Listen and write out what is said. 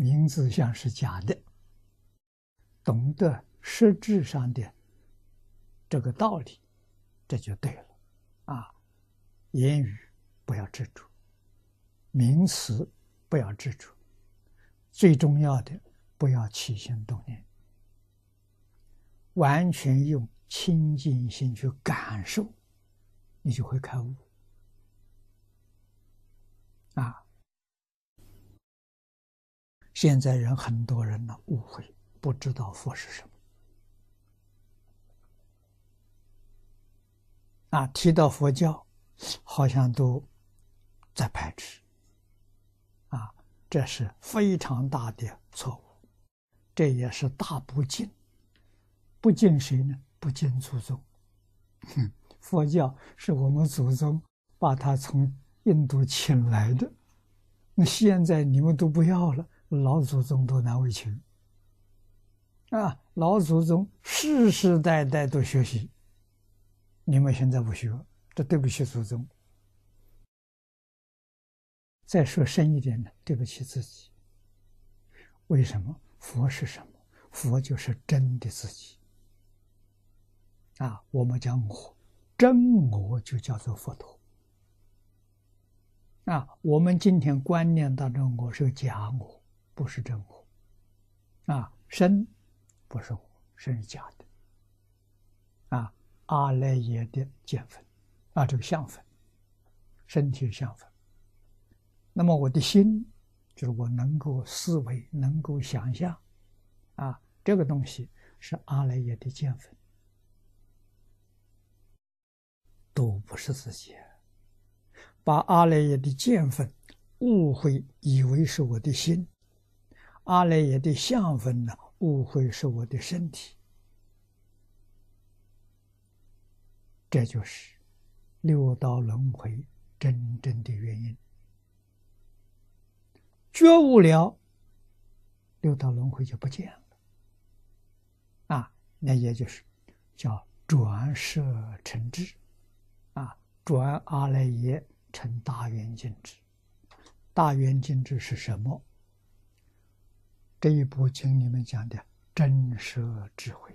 名字像是假的，懂得实质上的这个道理，这就对了。啊，言语不要执着，名词不要执着，最重要的不要起心动念，完全用清净心去感受，你就会开悟。啊，现在人很多人呢误会，不知道佛是什么。啊，提到佛教，好像都在排斥。啊，这是非常大的错误，这也是大不敬。不敬谁呢？不敬祖宗。哼，佛教是我们祖宗把他从印度请来的，那现在你们都不要了，老祖宗都难为情。啊，老祖宗世世代代都学习。你们现在不学，这对不起祖宗。再说深一点呢，对不起自己。为什么？佛是什么？佛就是真的自己。啊，我们讲我，真我就叫做佛陀。啊，我们今天观念当中，我是假我，不是真我。啊，身不是我，身是假的。啊。阿赖耶的见分，啊，这个相分，身体相分。那么我的心，就是我能够思维，能够想象，啊，这个东西是阿赖耶的见分，都不是自己。把阿赖耶的见分误会，以为是我的心；阿赖耶的相分呢，误会是我的身体。这就是六道轮回真正的原因。觉悟了，六道轮回就不见了。啊，那也就是叫转舍成智，啊，转阿赖耶成大圆净智。大圆净智是什么？这一部经里面讲的真实智慧。